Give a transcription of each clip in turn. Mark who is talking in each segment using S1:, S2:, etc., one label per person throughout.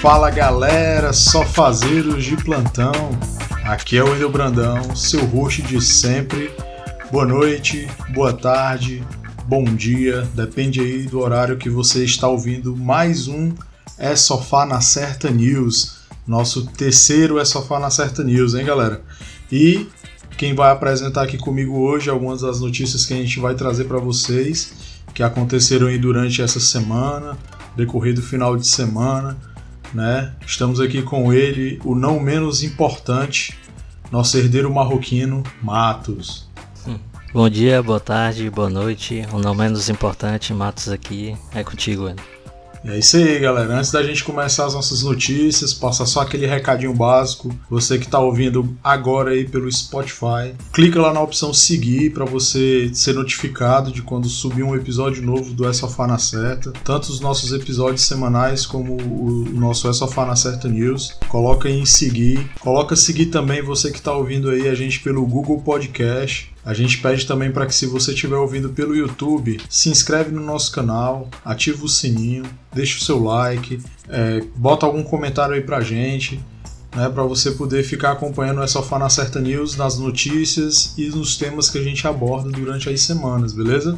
S1: Fala galera, só fazeiros de plantão. Aqui é o Wendel Brandão, seu host de sempre. Boa noite, boa tarde, bom dia, depende aí do horário que você está ouvindo mais um É Sofá na Certa News. Nosso terceiro É Sofá na Certa News, hein galera? E quem vai apresentar aqui comigo hoje algumas das notícias que a gente vai trazer para vocês que aconteceram aí durante essa semana, decorrido final de semana né? Estamos aqui com ele, o não menos importante, nosso herdeiro marroquino, Matos.
S2: Hum. Bom dia, boa tarde, boa noite. O não menos importante, Matos aqui. É contigo, Ana.
S1: É isso aí, galera. Antes da gente começar as nossas notícias, passa só aquele recadinho básico. Você que está ouvindo agora aí pelo Spotify, clica lá na opção seguir para você ser notificado de quando subir um episódio novo do É Sofá na Certa. Tanto os nossos episódios semanais como o nosso É Sofá na Certa News. Coloca em seguir. Coloca seguir também você que está ouvindo aí a gente pelo Google Podcast. A gente pede também para que se você estiver ouvindo pelo YouTube, se inscreve no nosso canal, ativa o sininho, deixa o seu like, é, bota algum comentário aí pra gente, né, para você poder ficar acompanhando essa Sofá na Certa News nas notícias e nos temas que a gente aborda durante as semanas, beleza?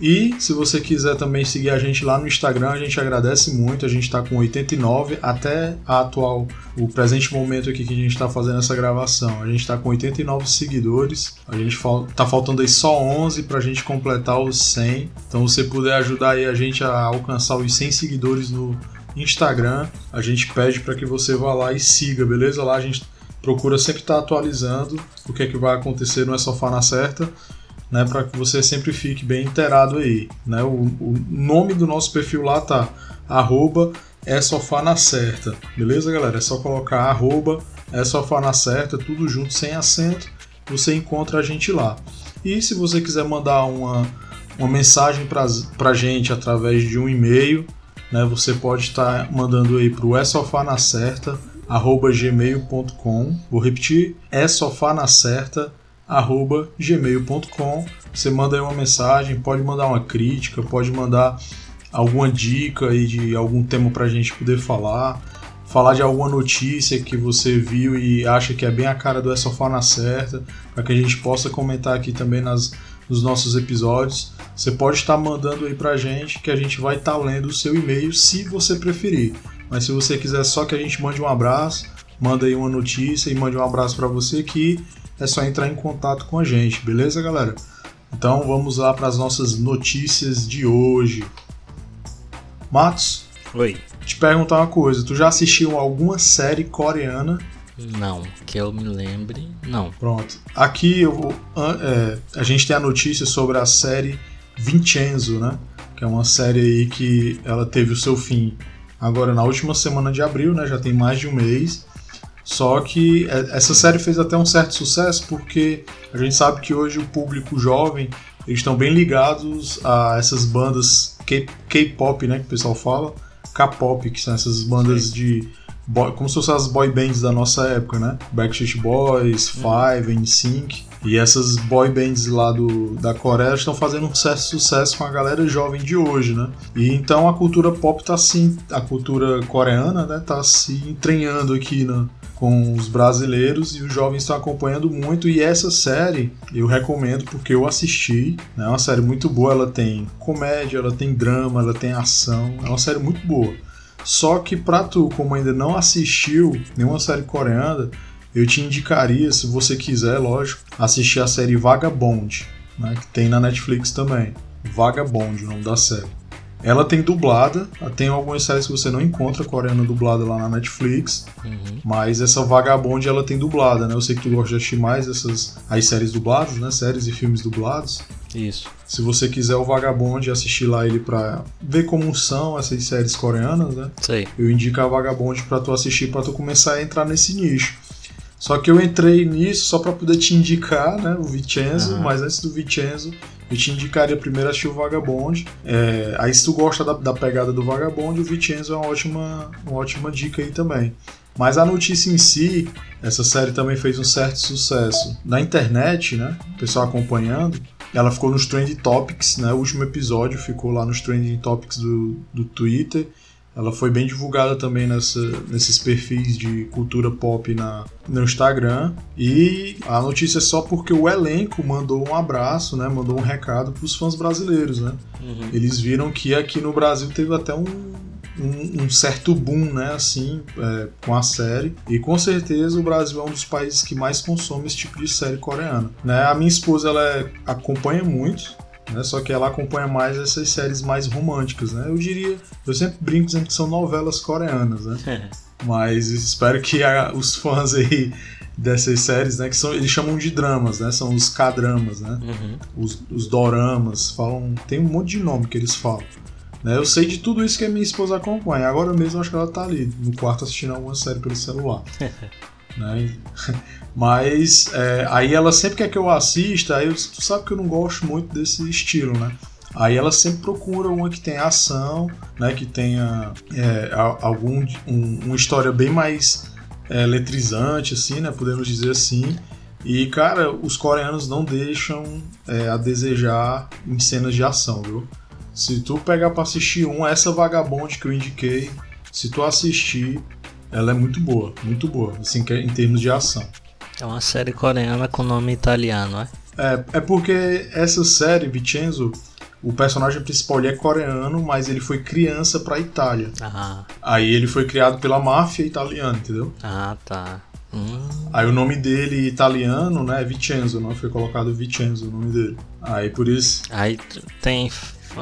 S1: E se você quiser também seguir a gente lá no Instagram, a gente agradece muito. A gente está com 89 até a atual, o presente momento aqui que a gente está fazendo essa gravação. A gente está com 89 seguidores. A gente tá faltando aí só 11 para a gente completar os 100. Então, se você puder ajudar aí a gente a alcançar os 100 seguidores no Instagram, a gente pede para que você vá lá e siga, beleza? Lá a gente procura sempre estar tá atualizando o que é que vai acontecer no É Sofá na Certa né, para que você sempre fique bem inteirado aí. Né? O, o, nome do nosso perfil lá tá arroba é sofá na certa, beleza galera? É só colocar arroba é sofá na certa, tudo junto, sem acento, você encontra a gente lá. E se você quiser mandar uma, uma mensagem para a gente através de um e-mail, né, você pode estar tá mandando aí para o é sofá na certa, arroba gmail.com. Vou repetir, é sofá na certa, gmail.com. Você manda aí uma mensagem, pode mandar uma crítica, pode mandar alguma dica aí de algum tema para a gente poder falar, falar de alguma notícia que você viu e acha que é bem a cara do É Sofá na Certa, para que a gente possa comentar aqui também nas, nos nossos episódios. Você pode estar mandando aí para a gente que a gente vai estar lendo o seu e-mail se você preferir. Mas se você quiser só que a gente mande um abraço, manda aí uma notícia e mande um abraço para você que é só entrar em contato com a gente, beleza, galera? Então vamos lá para as nossas notícias de hoje. Matos?
S2: Oi.
S1: Te perguntar uma coisa, tu já assistiu alguma série coreana?
S2: Não, que eu me lembre, não.
S1: Pronto. Aqui eu, é, a gente tem a notícia sobre a série Vincenzo, né? Que é uma série aí que ela teve o seu fim agora na última semana de abril, né? Já tem mais de um mês. Só que é, essa série fez até um certo sucesso porque a gente sabe que hoje o público jovem eles estão bem ligados a essas bandas K-pop, né, que o pessoal fala, K-pop, que são essas bandas Sim. de boy, como se fossem as boy bands da nossa época, né? Backstreet Boys, uhum. Five, NSYNC. E essas boy bands lá do, da Coreia estão fazendo um certo sucesso com a galera jovem de hoje, né? E então a cultura pop tá assim, a cultura coreana, né, tá se entranhando aqui na, com os brasileiros e os jovens estão acompanhando muito. E essa série eu recomendo porque eu assisti. Né? É uma série muito boa. Ela tem comédia, ela tem drama, ela tem ação. É uma série muito boa. Só que pra tu, como ainda não assistiu nenhuma série coreana, eu te indicaria, se você quiser, lógico, assistir a série Vagabond, né? que tem na Netflix também. Vagabond, o nome da série. Ela tem dublada, tem algumas séries que você não encontra coreana dublada lá na Netflix, uhum. mas essa Vagabond ela tem dublada, né? Eu sei que tu gosta de assistir mais essas as séries dubladas, né? Séries e filmes dublados.
S2: Isso.
S1: Se você quiser o Vagabond assistir lá ele pra ver como são essas séries coreanas, né?
S2: Sei.
S1: Eu indico a Vagabond pra tu assistir, pra tu começar a entrar nesse nicho. Só que eu entrei nisso só para poder te indicar, né, o Vincenzo, uhum. mas antes do Vincenzo, eu te indicaria primeiro assistir o Vagabond. É, aí se tu gosta da, da pegada do Vagabond, o Vincenzo é uma ótima, uma ótima dica aí também. Mas a notícia em si, essa série também fez um certo sucesso na internet, né? O pessoal acompanhando. Ela ficou nos Trending Topics, né? O último episódio ficou lá nos Trending Topics do, do Twitter. Ela foi bem divulgada também nessa, nesses perfis de cultura pop na, no Instagram. E a notícia é só porque o elenco mandou um abraço, né? Mandou um recado para os fãs brasileiros, né? Uhum. Eles viram que aqui no Brasil teve até um, um, um, certo boom, né, assim, é, com a série. E com certeza o Brasil é um dos países que mais consome esse tipo de série coreana. Né? A minha esposa ela é, acompanha muito, né? Só que ela acompanha mais essas séries mais românticas, né? Eu diria, eu sempre brinco dizendo que são novelas coreanas, né? Mas espero que a, os fãs aí dessas séries, né, que são, eles chamam de dramas, né? São os K-dramas, né? Uhum. Os, os doramas, falam, tem um monte de nome que eles falam. Né? Eu sei de tudo isso que a minha esposa acompanha. Agora mesmo acho que ela tá ali no quarto assistindo alguma série pelo celular. né? Mas é, aí ela sempre quer que eu assista, aí eu, tu sabe que eu não gosto muito desse estilo, né? Aí ela sempre procura uma que tenha ação, né? Que tenha é, algum um, uma história bem mais é, letrizante, assim, né? Podemos dizer assim. E cara, os coreanos não deixam é, a desejar em cenas de ação, viu? Se tu pegar para assistir um, essa vagabonde que eu indiquei, se tu assistir, ela é muito boa, muito boa, assim, em termos de ação.
S2: É uma série coreana com nome italiano, é?
S1: É, é porque essa série, Vincenzo, o personagem principal é coreano, mas ele foi criança pra Itália. Ah. Aí ele foi criado pela máfia italiana, entendeu?
S2: Ah, tá. Hum.
S1: Aí o nome dele italiano, né, é Vincenzo, não foi colocado Vincenzo o nome dele. Aí por isso.
S2: Aí tem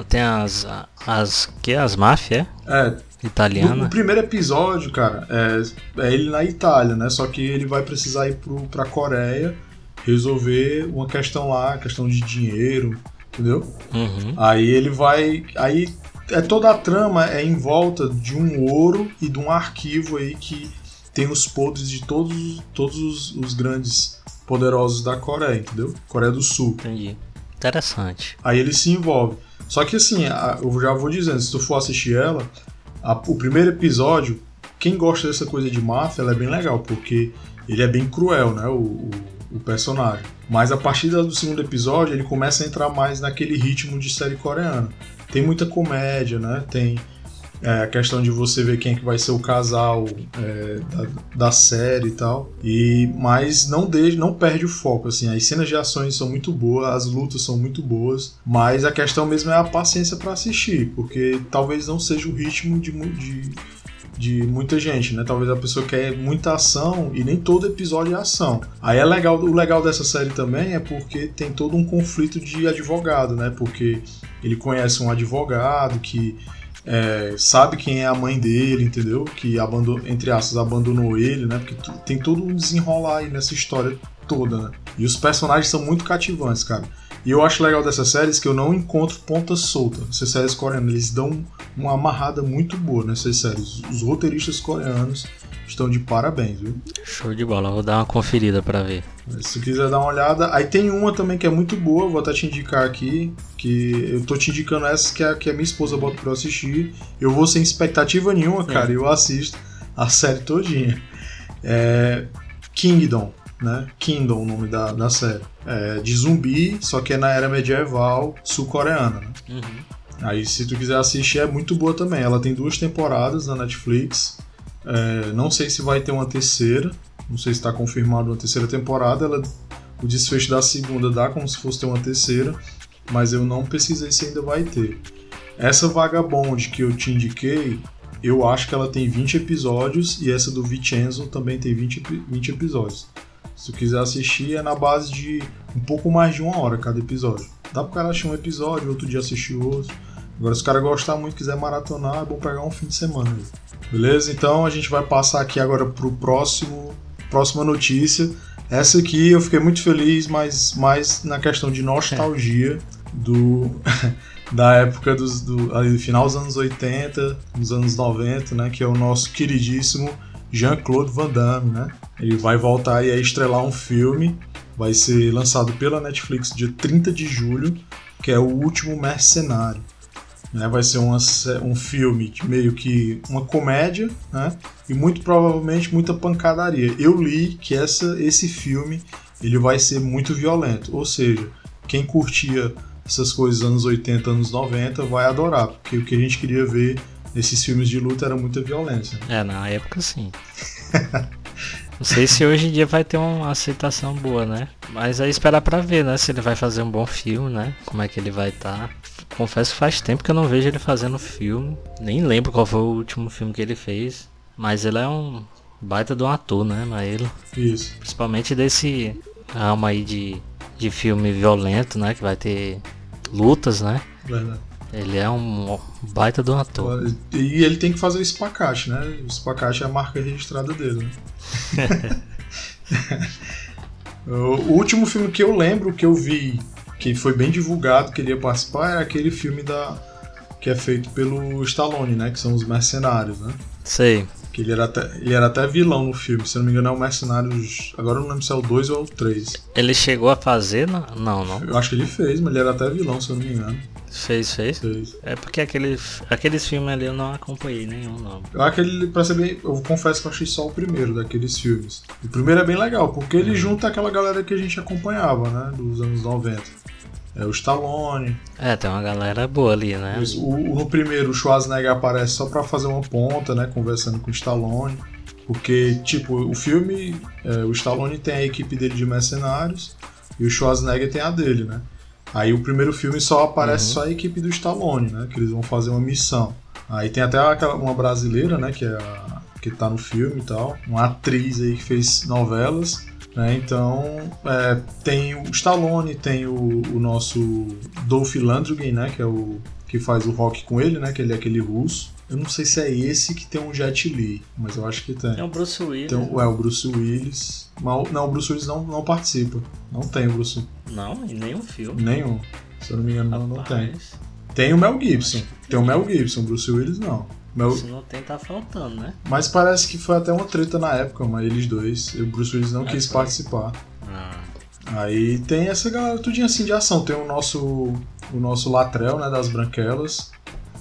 S2: tem as as que as máfias?
S1: É,
S2: Italiana.
S1: O primeiro episódio, cara, é, é, ele na Itália, né? Só que ele vai precisar ir pro, pra Coreia resolver uma questão lá, questão de dinheiro, entendeu? Uhum. Aí ele vai. Aí é toda a trama é em volta de um ouro e de um arquivo aí que tem os podres de todos, todos os, os grandes poderosos da Coreia, entendeu? Coreia do Sul.
S2: Entendi. Interessante.
S1: Aí ele se envolve. Só que assim, eu já vou dizendo, se tu for assistir ela, a, o primeiro episódio, quem gosta dessa coisa de máfia, ela é bem legal, porque ele é bem cruel, né? O, o, o, personagem. Mas a partir do segundo episódio, ele começa a entrar mais naquele ritmo de série coreana. Tem muita comédia, né? Tem é, a questão de você ver quem é que vai ser o casal é, da, da, série e tal. E, mas não, de, não perde o foco, assim. As cenas de ações são muito boas, as lutas são muito boas, mas a questão mesmo é a paciência para assistir, porque talvez não seja o ritmo de, de, de muita gente, né? Talvez a pessoa quer muita ação e nem todo episódio é ação. Aí é legal, o legal dessa série também é porque tem todo um conflito de advogado, né? Porque ele conhece um advogado que é, sabe quem é a mãe dele, entendeu? Que abandonou, entre aspas, abandonou ele, né? Porque tem todo um desenrolar aí nessa história toda, né? E os personagens são muito cativantes, cara. E eu acho legal dessas séries que eu não encontro ponta solta. Essas séries coreanas, eles dão uma amarrada muito boa nessas séries. Os roteiristas coreanos estão de parabéns, viu?
S2: Show de bola, vou dar uma conferida para ver.
S1: Se quiser dar uma olhada. Aí tem uma também que é muito boa, vou até te indicar aqui. Que eu tô te indicando essa que a, que a minha esposa bota pra eu assistir. Eu vou sem expectativa nenhuma, cara, e eu assisto a série todinha. É Kingdom, né? Kingdom, o nome da, da série. É de zumbi, só que é na era medieval sul-coreana, né? Uhum. Aí, se tu quiser assistir, é muito boa também. Ela tem duas temporadas na Netflix. É, não sei se vai ter uma terceira, não sei se está confirmado uma terceira temporada. Ela, o desfecho da segunda dá como se fosse ter uma terceira, mas eu não pesquisei se ainda vai ter. Essa Vagabond que eu te indiquei, eu acho que ela tem 20 episódios e essa do Vincenzo também tem 20, 20 episódios. Se tu quiser assistir, é na base de um pouco mais de uma hora cada episódio. Dá pro cara assistir um episódio, outro dia assistir outro. Agora, se o cara gostar muito quiser maratonar, é bom pegar um fim de semana. Beleza? Então a gente vai passar aqui agora pro próximo próxima notícia. Essa aqui eu fiquei muito feliz, mas mais na questão de nostalgia do da época dos, do ali, final dos anos 80, dos anos 90, né, que é o nosso queridíssimo Jean-Claude Van Damme, né? Ele vai voltar a estrelar um filme, vai ser lançado pela Netflix dia 30 de julho. que é O Último Mercenário. Né, vai ser uma, um filme meio que uma comédia, né? E muito provavelmente muita pancadaria. Eu li que essa, esse filme ele vai ser muito violento, ou seja, quem curtia essas coisas anos 80, anos 90 vai adorar, porque o que a gente queria ver nesses filmes de luta era muita violência.
S2: É, na época sim. Não sei se hoje em dia vai ter uma aceitação boa, né? Mas aí esperar pra ver, né? Se ele vai fazer um bom filme, né? Como é que ele vai estar. Tá. Confesso que faz tempo que eu não vejo ele fazendo filme. Nem lembro qual foi o último filme que ele fez. Mas ele é um baita de um ator, né? Mas ele.
S1: Isso.
S2: Principalmente desse ramo aí de, de filme violento, né? Que vai ter lutas, né?
S1: Verdade.
S2: Ele é um baita um ator.
S1: E ele tem que fazer o espacate, né? O espacate é a marca registrada dele, né? o último filme que eu lembro que eu vi, que foi bem divulgado, que ele ia participar, é aquele filme da que é feito pelo Stallone, né? Que são os mercenários, né?
S2: Sei.
S1: Que ele era, até, ele era até vilão no filme, se eu não me engano é o Mercenários. Agora eu não lembro se é o 2 ou é o 3.
S2: Ele chegou a fazer? Não, não.
S1: Eu acho que ele fez, mas ele era até vilão, se eu não me engano.
S2: Fez, fez?
S1: Fez.
S2: É porque aqueles, aqueles filmes ali eu não acompanhei nenhum.
S1: Eu aquele, pra ser bem. Eu confesso que eu achei só o primeiro daqueles filmes. O primeiro é bem legal, porque ele uhum. junta aquela galera que a gente acompanhava, né? Dos anos 90. É o Stallone.
S2: É, tem uma galera boa ali, né?
S1: O, o, no primeiro, o Schwarzenegger aparece só pra fazer uma ponta, né? Conversando com o Stallone. Porque, tipo, o filme, é, o Stallone tem a equipe dele de mercenários e o Schwarzenegger tem a dele, né? Aí o primeiro filme só aparece uhum. só a equipe do Stallone, né? Que eles vão fazer uma missão. Aí tem até aquela, uma brasileira, né? Que, é a, que tá no filme e tal. Uma atriz aí que fez novelas. Né? Então, é, tem o Stallone, tem o, o nosso Dolph Lundgren, né? Que é o que faz o rock com ele, né? Que ele é aquele russo. Eu não sei se é esse que tem um Jet Li, mas eu acho que tem.
S2: Tem o Bruce Willis.
S1: Tem, é, o Bruce Willis. Mas, não, o Bruce Willis não, não participa. Não tem o Bruce
S2: Não, em nenhum filme.
S1: Nenhum. Se eu não me engano, não, não tem. Tem o Mel Gibson. Tem o Mel Gibson, o Bruce Willis não.
S2: Mel... Se não tem, tá faltando, né?
S1: Mas parece que foi até uma treta na época, mas eles dois. O Bruce Willis não é, quis foi. participar. Ah. Aí tem essa galera tudinho assim de ação. Tem o nosso, o nosso Latrell, né, das Branquelas.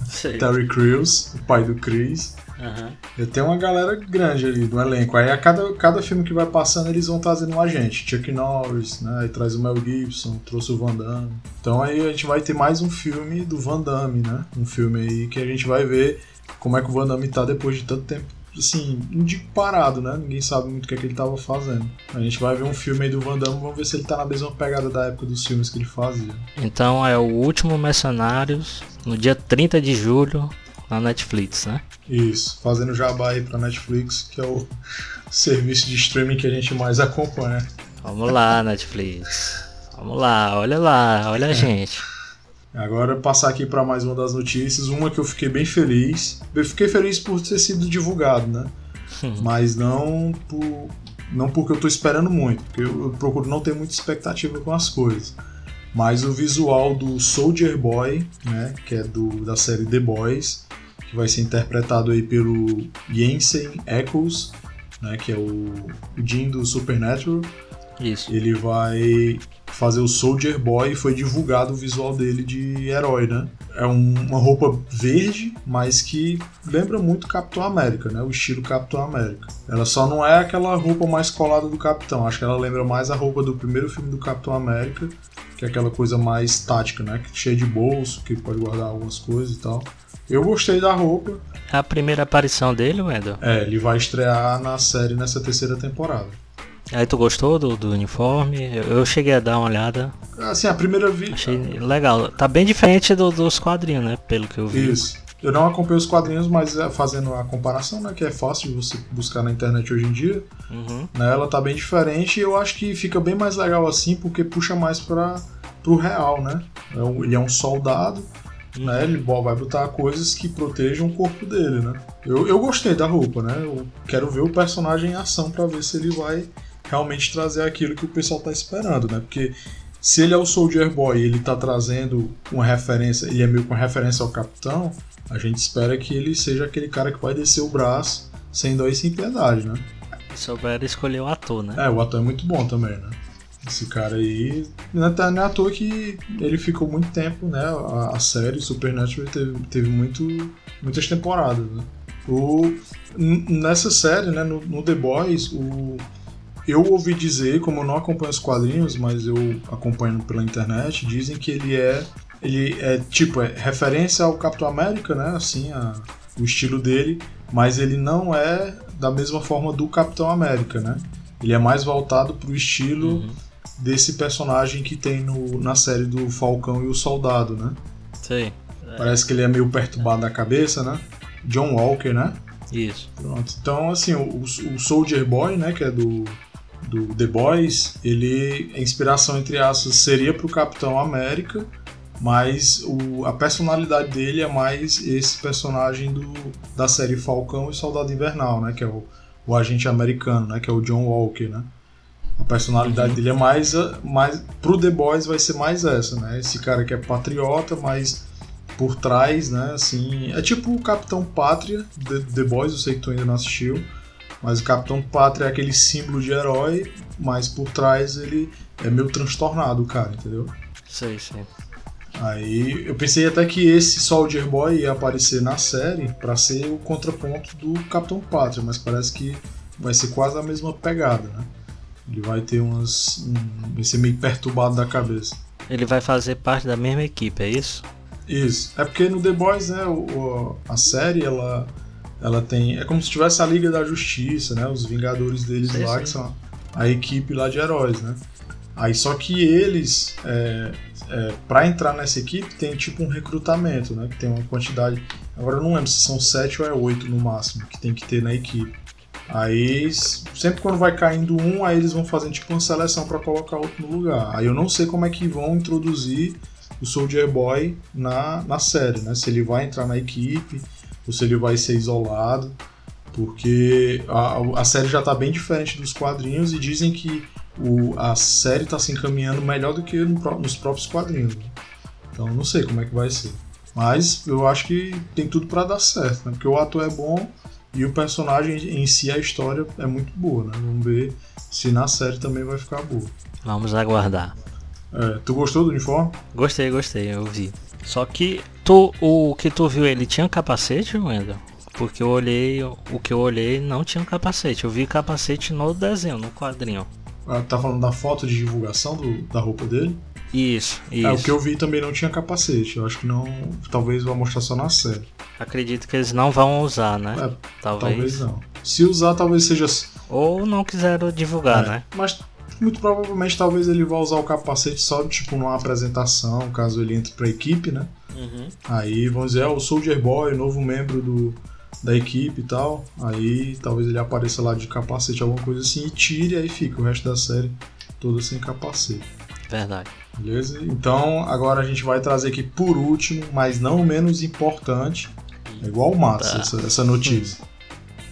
S1: Sei. Terry Crews, o pai do Chris. Uhum. Tem uma galera grande ali no elenco. Aí a cada, cada filme que vai passando, eles vão trazendo um agente. Chuck Norris, né? Aí traz o Mel Gibson, trouxe o Van Damme. Então aí a gente vai ter mais um filme do Van Damme, né? Um filme aí que a gente vai ver como é que o Van Damme tá depois de tanto tempo assim, digo parado, né? Ninguém sabe muito o que, é que ele tava fazendo. A gente vai ver um filme aí do Van Damme, vamos ver se ele tá na mesma pegada da época dos filmes que ele fazia.
S2: Então é o último Mercenários, no dia 30 de julho, na Netflix, né?
S1: Isso, fazendo jabá aí pra Netflix, que é o serviço de streaming que a gente mais acompanha.
S2: Vamos lá, Netflix. Vamos lá, olha lá, olha a gente.
S1: Agora passar aqui para mais uma das notícias, uma que eu fiquei bem feliz. Eu fiquei feliz por ter sido divulgado, né? Mas não por não porque eu tô esperando muito, porque eu, eu procuro não ter muita expectativa com as coisas. Mas o visual do Soldier Boy, né, que é do da série The Boys, que vai ser interpretado aí pelo Jensen Ackles, né, que é o, o Jim do Supernatural.
S2: Isso.
S1: Ele vai fazer o Soldier Boy e foi divulgado o visual dele de herói, né? É um, uma roupa verde, mas que lembra muito Capitão América, né? O estilo Capitão América. Ela só não é aquela roupa mais colada do Capitão. Acho que ela lembra mais a roupa do primeiro filme do Capitão América, que é aquela coisa mais tática, né? Cheia de bolso, que pode guardar algumas coisas e tal. Eu gostei da roupa.
S2: É a primeira aparição dele, Wendel?
S1: É, ele vai estrear na série nessa terceira temporada.
S2: Aí tu gostou do, do uniforme? Eu, cheguei a dar uma olhada.
S1: Assim, a primeira vi.
S2: Achei legal. Tá bem diferente do, dos quadrinhos, né? Pelo que eu vi.
S1: Isso. Eu não acompanhei os quadrinhos, mas é, fazendo a comparação, né? Que é fácil você buscar na internet hoje em dia. Uhum. Né, ela tá bem diferente e eu acho que fica bem mais legal assim, porque puxa mais para pro real, né? É ele é um soldado, uhum. né? Ele vai botar coisas que protejam o corpo dele, né? Eu, eu gostei da roupa, né? Eu quero ver o personagem em ação para ver se ele vai realmente trazer aquilo que o pessoal está esperando, né? Porque se ele é o Soldier Boy e ele está trazendo uma referência, ele é meio com referência ao Capitão, a gente espera que ele seja aquele cara que vai descer o braço sem dó e sem piedade, né?
S2: Souber escolher o ator, né?
S1: É, o ator é muito bom também, né? Esse cara aí. É, não é à toa que ele ficou muito tempo, né? A, a série Supernatural teve, teve muito, muitas temporadas, né? O, nessa série, né, no, no The Boys, o, eu ouvi dizer, como eu não acompanho os quadrinhos, mas eu acompanho pela internet, dizem que ele é. Ele é tipo, é referência ao Capitão América, né? Assim, a, o estilo dele, mas ele não é da mesma forma do Capitão América, né? Ele é mais voltado pro estilo uhum. desse personagem que tem no, na série do Falcão e o Soldado, né?
S2: Sim.
S1: Parece que ele é meio perturbado da cabeça, né? John Walker, né?
S2: Isso.
S1: Pronto. Então, assim, o, o Soldier Boy, né, que é do, do The Boys, ele, a inspiração, entre aspas, seria pro Capitão América, mas o, a personalidade dele é mais esse personagem do, da série Falcão e Soldado Invernal, né, que é o, o agente americano, né, que é o John Walker, né. A personalidade dele é mais, mais. Pro The Boys vai ser mais essa, né? Esse cara que é patriota, mas por trás, né? Assim, é tipo o Capitão Pátria The, The Boys, eu sei que tu ainda não assistiu, mas o Capitão Pátria é aquele símbolo de herói, mas por trás ele é meio transtornado, cara, entendeu?
S2: Sei, sei.
S1: Aí eu pensei até que esse Soldier Boy ia aparecer na série para ser o contraponto do Capitão Pátria, mas parece que vai ser quase a mesma pegada, né? Ele vai ter umas. Um, vai ser meio perturbado da cabeça.
S2: Ele vai fazer parte da mesma equipe, é isso?
S1: Isso. É porque no The Boys, né, a série, ela, ela tem. É como se tivesse a Liga da Justiça, né? Os Vingadores deles sim, lá, sim. que são a equipe lá de heróis, né? Aí só que eles, é, é, para entrar nessa equipe, tem tipo um recrutamento, né? Que tem uma quantidade. Agora eu não lembro se são sete ou é oito no máximo que tem que ter na equipe. Aí, sempre quando vai caindo um, aí eles vão fazendo tipo uma seleção para colocar outro no lugar. Aí eu não sei como é que vão introduzir o Soldier Boy na, na série, né? Se ele vai entrar na equipe ou se ele vai ser isolado, porque a, a série já está bem diferente dos quadrinhos e dizem que o, a série está se encaminhando melhor do que no, nos próprios quadrinhos. Né? Então não sei como é que vai ser. Mas eu acho que tem tudo para dar certo, né? Porque o ator é bom e o personagem em si, a história é muito boa, né? Vamos ver se na série também vai ficar boa.
S2: Vamos aguardar.
S1: É, tu gostou do uniforme?
S2: Gostei, gostei, eu vi. Só que tu, o que tu viu, ele tinha capacete, Wendel? Porque eu olhei, o que eu olhei não tinha capacete. Eu vi capacete no desenho, no quadrinho.
S1: Ah, tá falando da foto de divulgação do, da roupa dele?
S2: Isso, isso.
S1: É, o que eu vi também não tinha capacete. Eu acho que não. Talvez vá mostrar só na série.
S2: Acredito que eles não vão usar, né? É,
S1: talvez. talvez não. Se usar, talvez seja.
S2: Ou não quiseram divulgar, é, né?
S1: Mas muito provavelmente talvez ele vá usar o capacete só tipo numa apresentação, caso ele entre pra equipe, né?
S2: Uhum.
S1: Aí vamos dizer, é o Soldier Boy, novo membro do, da equipe e tal. Aí talvez ele apareça lá de capacete, alguma coisa assim, e tire, aí fica o resto da série toda sem capacete.
S2: Verdade.
S1: Beleza? Então agora a gente vai trazer aqui por último, mas não menos importante. É igual o Massa tá. essa, essa notícia.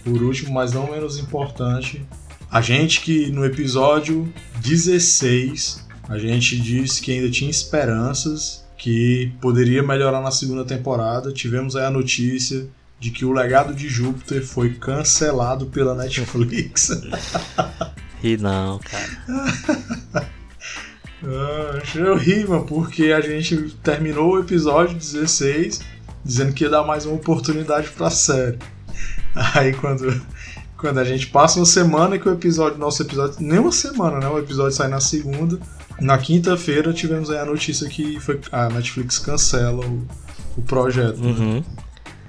S1: Por último, mas não menos importante, a gente que no episódio 16 a gente disse que ainda tinha esperanças que poderia melhorar na segunda temporada. Tivemos aí a notícia de que o legado de Júpiter foi cancelado pela Netflix.
S2: E não, cara.
S1: ah, eu ri, mano, porque a gente terminou o episódio 16 dizendo que ia dar mais uma oportunidade pra série. Aí quando quando a gente passa uma semana que o episódio, nosso episódio, nem uma semana, né? O episódio sai na segunda. Na quinta-feira tivemos aí a notícia que foi, a Netflix cancela o, o projeto.
S2: Né? Uhum.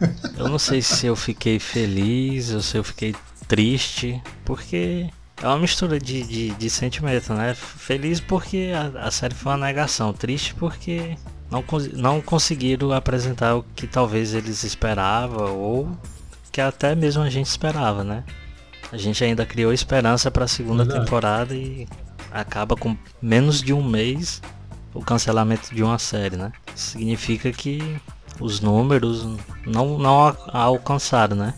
S2: Né? Eu não sei se eu fiquei feliz ou se eu fiquei triste, porque é uma mistura de, de, de sentimento, né? Feliz porque a, a, série foi uma negação, triste porque não, não conseguiram apresentar o que talvez eles esperavam ou que até mesmo a gente esperava, né? A gente ainda criou esperança para a segunda Verdade. temporada e acaba com menos de um mês o cancelamento de uma série, né? Significa que os números não, não alcançaram, né?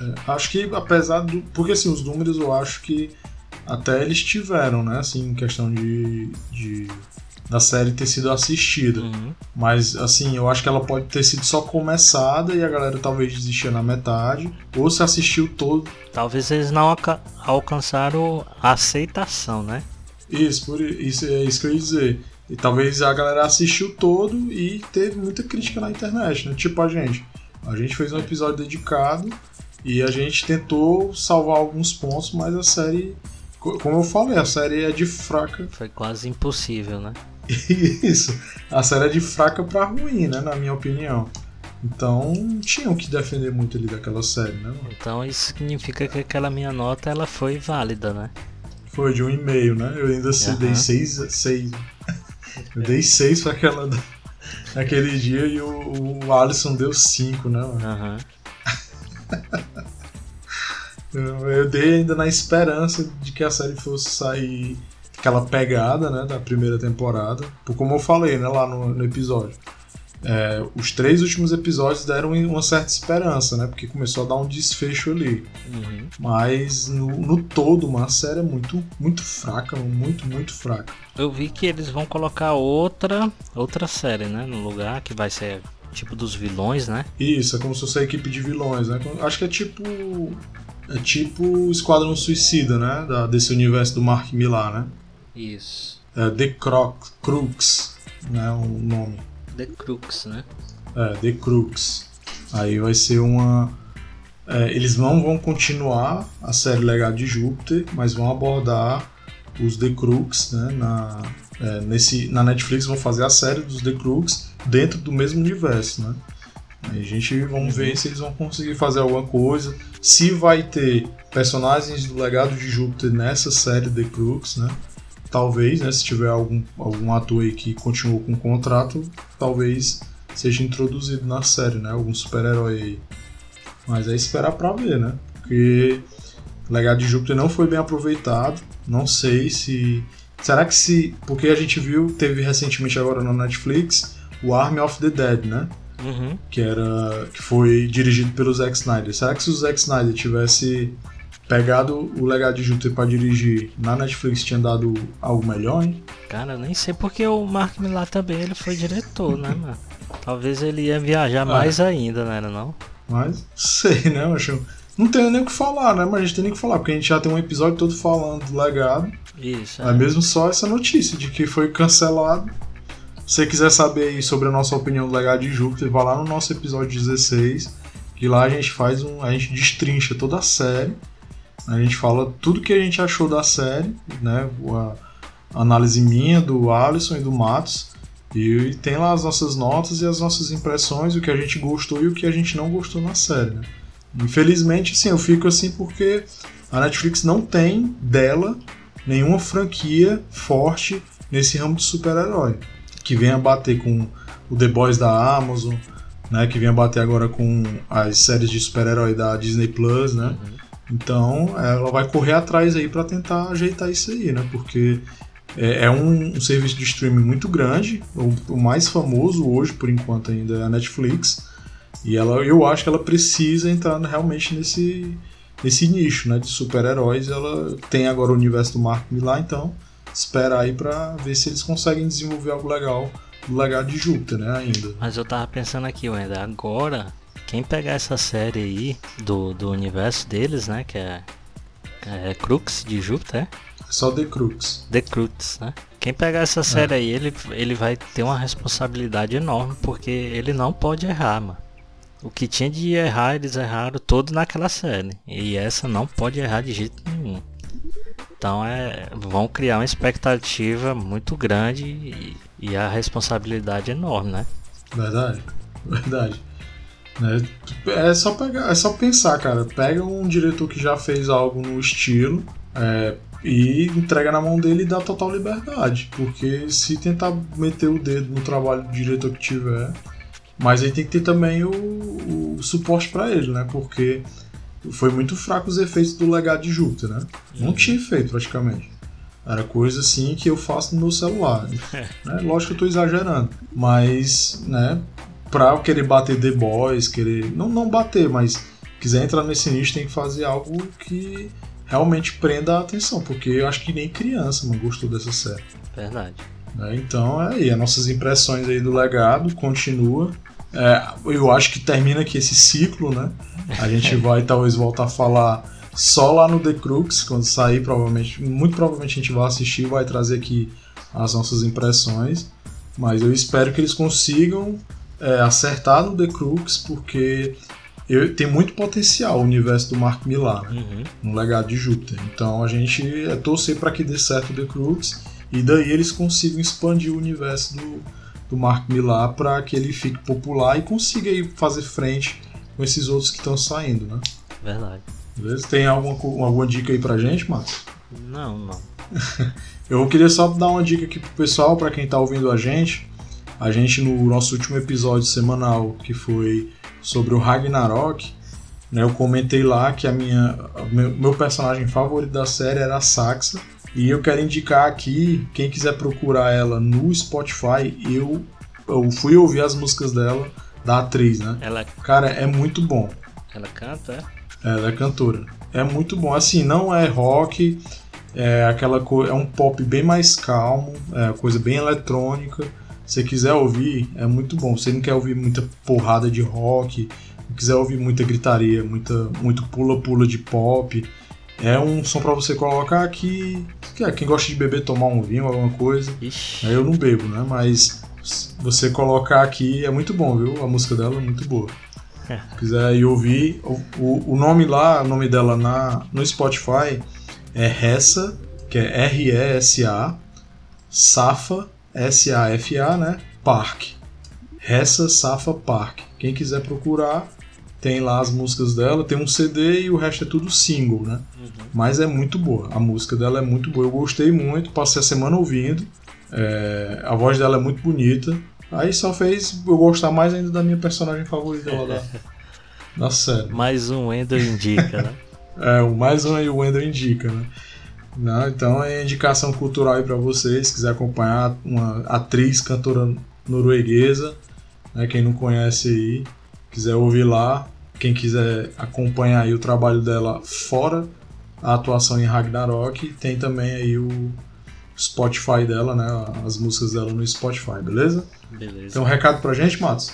S1: É, acho que apesar do. Porque assim, os números eu acho que até eles tiveram, né? Assim, em questão de, de da série ter sido assistida.
S2: Uhum.
S1: Mas, assim, eu acho que ela pode ter sido só começada e a galera talvez desistia na metade, ou se assistiu todo.
S2: Talvez eles não alca alcançaram a aceitação, né?
S1: Isso, por isso é isso que eu ia dizer. E talvez a galera assistiu todo e teve muita crítica na internet, né? Tipo a gente. A gente fez um episódio dedicado e a gente tentou salvar alguns pontos, mas a série, como eu falei, a série é de fraca.
S2: Foi quase impossível, né?
S1: Isso. A série é de fraca pra ruim, né? Na minha opinião. Então tinham que defender muito ali daquela série, né?
S2: Então isso significa que aquela minha nota ela foi válida, né?
S1: Foi de um e-mail, né? Eu ainda uhum. dei seis, seis. Eu dei seis pra aquela naquele dia e o, o Alisson deu cinco, né?
S2: Uhum.
S1: eu dei ainda na esperança de que a série fosse sair aquela pegada, né, da primeira temporada. Como eu falei, né, lá no, no episódio. É, os três últimos episódios deram uma certa esperança, né? Porque começou a dar um desfecho ali.
S2: Uhum.
S1: Mas no, no, todo, uma série é muito, muito fraca, muito, muito fraca.
S2: Eu vi que eles vão colocar outra, outra série, né? No lugar que vai ser tipo dos vilões, né?
S1: Isso, é como se fosse a equipe de vilões, né? Acho que é tipo. É tipo Esquadrão Suicida, né? Da, desse universo do Mark Millar, né?
S2: Isso.
S1: É The Croc, Crux, né? O nome.
S2: The Crux, né?
S1: É, The Crux. Aí vai ser uma. É, eles não vão continuar a série Legado de Júpiter, mas vão abordar os The Crux, né? Na, é, nesse, na Netflix vão fazer a série dos The Crux dentro do mesmo universo, né? Aí a gente vamos ver uhum. se eles vão conseguir fazer alguma coisa, se vai ter personagens do Legado de Júpiter nessa série The Crux, né? Talvez, né, se tiver algum, algum ator aí que continuou com o contrato, talvez seja introduzido na série, né? Algum super-herói aí. Mas é esperar pra ver, né? Porque o Legado de Júpiter não foi bem aproveitado. Não sei se. Será que se. Porque a gente viu, teve recentemente agora na Netflix o Army of the Dead, né?
S2: Uhum.
S1: Que era. que foi dirigido pelo Zack Snyder. Será que se o Zack Snyder tivesse pegado o legado de Júpiter para dirigir na Netflix tinha dado algo melhor, hein?
S2: Cara, eu nem sei porque o Mark Millar também ele foi diretor, né, mano? Talvez ele ia viajar é. mais ainda, não era não?
S1: Mas, sei, né, acho. Não tenho nem o que falar, né? Mas a gente tem nem o que falar, porque a gente já tem um episódio todo falando do legado.
S2: Isso.
S1: É, é mesmo só essa notícia de que foi cancelado. Se você quiser saber aí sobre a nossa opinião do legado de Júpiter, vá lá no nosso episódio 16, que lá a gente faz um. a gente destrincha toda a série a gente fala tudo que a gente achou da série, né? A análise minha, do Alisson e do Matos. E tem lá as nossas notas e as nossas impressões, o que a gente gostou e o que a gente não gostou na série. Né? Infelizmente, sim, eu fico assim porque a Netflix não tem dela nenhuma franquia forte nesse ramo de super-herói. Que venha bater com o The Boys da Amazon, né? Que venha bater agora com as séries de super-herói da Disney Plus, né? Uhum. Então ela vai correr atrás aí para tentar ajeitar isso aí, né? Porque é, é um, um, serviço de streaming muito grande, o, o, mais famoso hoje, por enquanto, ainda é a Netflix. E ela, eu acho que ela precisa entrar realmente nesse, nesse nicho né, de super-heróis. Ela tem agora o universo do Mark Millar, então espera aí para ver se eles conseguem desenvolver algo legal do legado de Júpiter, né, ainda.
S2: Mas eu tava pensando aqui, Wender, agora quem pegar essa série aí do, do universo deles, né? Que é, é Crux de Júpiter. É?
S1: Só The Crux.
S2: The Crux, né? Quem pegar essa série é. aí, ele, ele vai ter uma responsabilidade enorme, porque ele não pode errar, mano. O que tinha de errar, eles erraram todo naquela série. E essa não pode errar de jeito nenhum. Então é, vão criar uma expectativa muito grande e, e a responsabilidade é enorme, né?
S1: Verdade, verdade. Né? É só pegar, é só pensar, cara. Pega um diretor que já fez algo no estilo é, e entrega na mão dele e dá total liberdade. Porque se tentar meter o dedo no trabalho do diretor que tiver, mas aí tem que ter também o, o suporte para ele, né? Porque foi muito fraco os efeitos do legado de Júpiter, né? Não uhum. tinha efeito praticamente. Era coisa assim que eu faço no meu celular. né? Lógico que eu tô exagerando. Mas, né, pra querer bater The Boys, querer. Não, não bater, mas quiser entrar nesse nicho tem que fazer algo que realmente prenda a atenção, porque eu acho que nem criança não gostou dessa série.
S2: Verdade.
S1: Né? Então é aí, as nossas impressões aí do legado continua. É, eu acho que termina aqui esse ciclo, né? A gente vai talvez voltar a falar só lá no The Crux, quando sair, provavelmente, muito provavelmente a gente vai assistir, vai trazer aqui as nossas impressões. Mas eu espero que eles consigam é, acertar no The Crux, porque eu, tem muito potencial o universo do Mark Millar, né?
S2: Uhum.
S1: um legado de Júpiter. Então a gente é torcer para que dê certo o The Crux e daí eles consigam expandir o universo do, do Mark Millar para que ele fique popular e consiga aí fazer frente com esses outros que estão saindo, né?
S2: Verdade.
S1: Beleza? Tem alguma, alguma dica aí pra gente, Marcos?
S2: Não, não.
S1: Eu queria só dar uma dica aqui pro pessoal, para quem tá ouvindo a gente. A gente no nosso último episódio semanal, que foi sobre o Ragnarok, né, eu comentei lá que a minha meu, meu personagem favorito da série era a Saxa. E eu quero indicar aqui, quem quiser procurar ela no Spotify, eu, eu fui ouvir as músicas dela, da atriz, né?
S2: Ela,
S1: Cara, é muito bom.
S2: ela canta, é?
S1: Ela é cantora. É muito bom. Assim, não é rock, é aquela coisa, é um pop bem mais calmo, é coisa bem eletrônica. Se você quiser ouvir, é muito bom. Se você não quer ouvir muita porrada de rock, não quiser ouvir muita gritaria, muita, muito pula-pula de pop, é um som pra você colocar aqui. Que é, quem gosta de beber, tomar um vinho, alguma coisa.
S2: Ixi.
S1: Aí eu não bebo, né? Mas você colocar aqui é muito bom, viu? A música dela é muito boa. Se quiser ir ouvir, o, o, o nome lá, o nome dela na, no Spotify é Ressa, que é R-E-S-A, Safa, S-A-F-A, né? Park. Ressa Safa Park. Quem quiser procurar, tem lá as músicas dela, tem um CD e o resto é tudo single, né? Mas é muito boa. A música dela é muito boa. Eu gostei muito, passei a semana ouvindo. É, a voz dela é muito bonita. Aí só fez eu gostar mais ainda da minha personagem favorita lá da, da série.
S2: Mais um Ender indica, né?
S1: É, o mais um aí o Wendel indica, né? Não, então é indicação cultural aí pra vocês. Se quiser acompanhar uma atriz, cantora norueguesa, né? Quem não conhece aí, quiser ouvir lá. Quem quiser acompanhar aí o trabalho dela fora a atuação em Ragnarok, tem também aí o Spotify dela, né? As músicas dela no Spotify, beleza?
S2: Beleza.
S1: Tem um recado pra gente, Matos?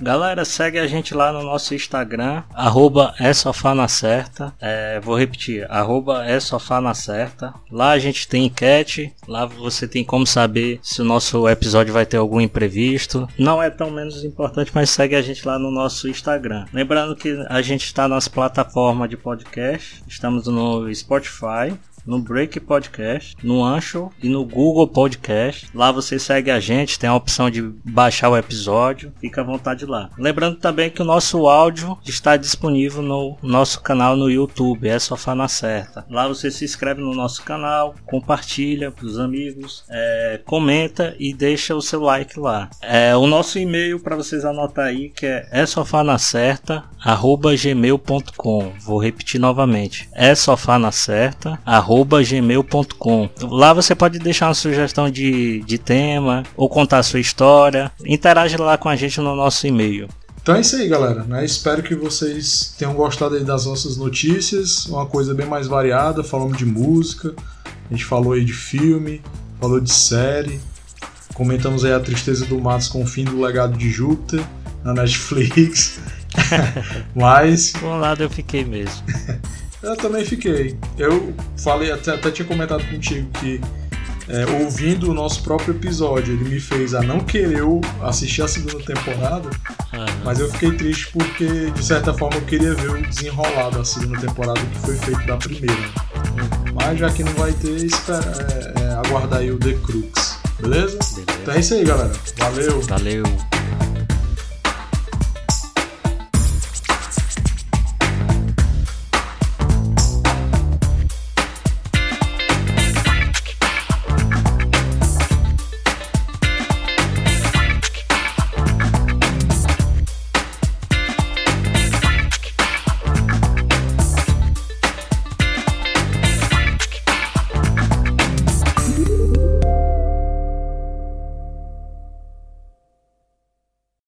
S2: Galera, segue a gente lá no nosso Instagram, arroba é sofá na certa. É, vou repetir, arroba é sofá na certa. Lá a gente tem enquete, lá você tem como saber se o nosso episódio vai ter algum imprevisto. Não é tão menos importante, mas segue a gente lá no nosso Instagram. Lembrando que a gente está nas plataformas de podcast, estamos no Spotify, no Break Podcast, no Anchor e no Google Podcast. Lá você segue a gente, tem a opção de baixar o episódio, fica à vontade lá. Lembrando também que o nosso áudio está disponível no nosso canal no YouTube, é Sofá na Certa. Lá você se inscreve no nosso canal, compartilha para os amigos, é, comenta e deixa o seu like lá. É, o nosso e-mail para vocês anotar aí que é é sofá na certa gmail.com vou repetir novamente é sofá na certa gmail.com lá você pode deixar uma sugestão de, de tema ou contar a sua história interage lá com a gente no nosso e-mail
S1: Então é isso aí, galera. Né? Espero que vocês tenham gostado das nossas notícias. Uma coisa bem mais variada. Falamos de música, a gente falou aí de filme, falou de série. Comentamos aí a tristeza do Matos com o fim do legado de Júpiter na Netflix. Mas
S2: por um lado eu fiquei mesmo
S1: eu também fiquei. Eu falei, até, até tinha comentado contigo que é, ouvindo o nosso próprio episódio, ele me fez a não querer eu assistir a segunda temporada. Mas eu fiquei triste porque, de certa forma, eu queria ver o desenrolar da segunda temporada que foi feito da primeira. Mas já que não vai ter, espera, é, é, aguardar aí o The Crux. Beleza?
S2: Beleza.
S1: Então é isso aí, galera. Valeu!
S2: valeu